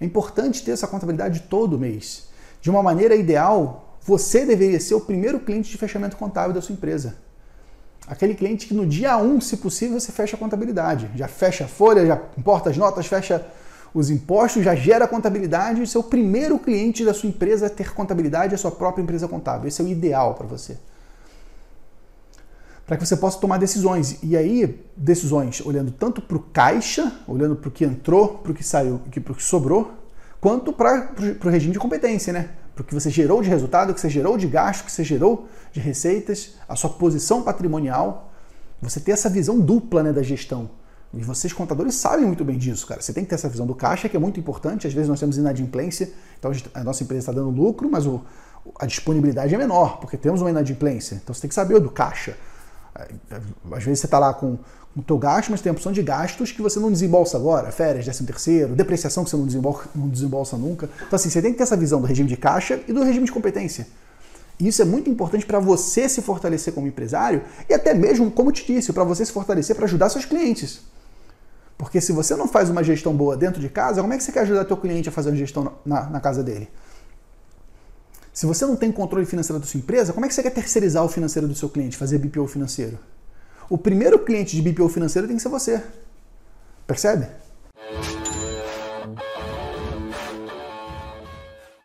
É importante ter essa contabilidade todo mês. De uma maneira ideal, você deveria ser o primeiro cliente de fechamento contábil da sua empresa. Aquele cliente que no dia 1, se possível, você fecha a contabilidade. Já fecha a folha, já importa as notas, fecha os impostos, já gera contabilidade. E seu primeiro cliente da sua empresa é ter contabilidade, é a sua própria empresa contábil. Esse é o ideal para você. Para que você possa tomar decisões. E aí, decisões olhando tanto para o caixa, olhando para o que entrou, para o que saiu, para o que sobrou, quanto para o regime de competência, né? Porque você gerou de resultado, que você gerou de gasto, que você gerou de receitas, a sua posição patrimonial. Você ter essa visão dupla né, da gestão. E vocês, contadores, sabem muito bem disso, cara. Você tem que ter essa visão do caixa, que é muito importante. Às vezes nós temos inadimplência, então a nossa empresa está dando lucro, mas o, a disponibilidade é menor, porque temos uma inadimplência. Então você tem que saber do caixa. Às vezes você está lá com, o teu gasto, mas tem a opção de gastos que você não desembolsa agora, férias, décimo terceiro, depreciação que você não desembolsa, não desembolsa nunca. Então assim, você tem que ter essa visão do regime de caixa e do regime de competência. E isso é muito importante para você se fortalecer como empresário e até mesmo, como eu te disse, para você se fortalecer para ajudar seus clientes. Porque se você não faz uma gestão boa dentro de casa, como é que você quer ajudar teu cliente a fazer uma gestão na, na casa dele? Se você não tem controle financeiro da sua empresa, como é que você quer terceirizar o financeiro do seu cliente, fazer BPO financeiro? O primeiro cliente de BPO financeiro tem que ser você. Percebe?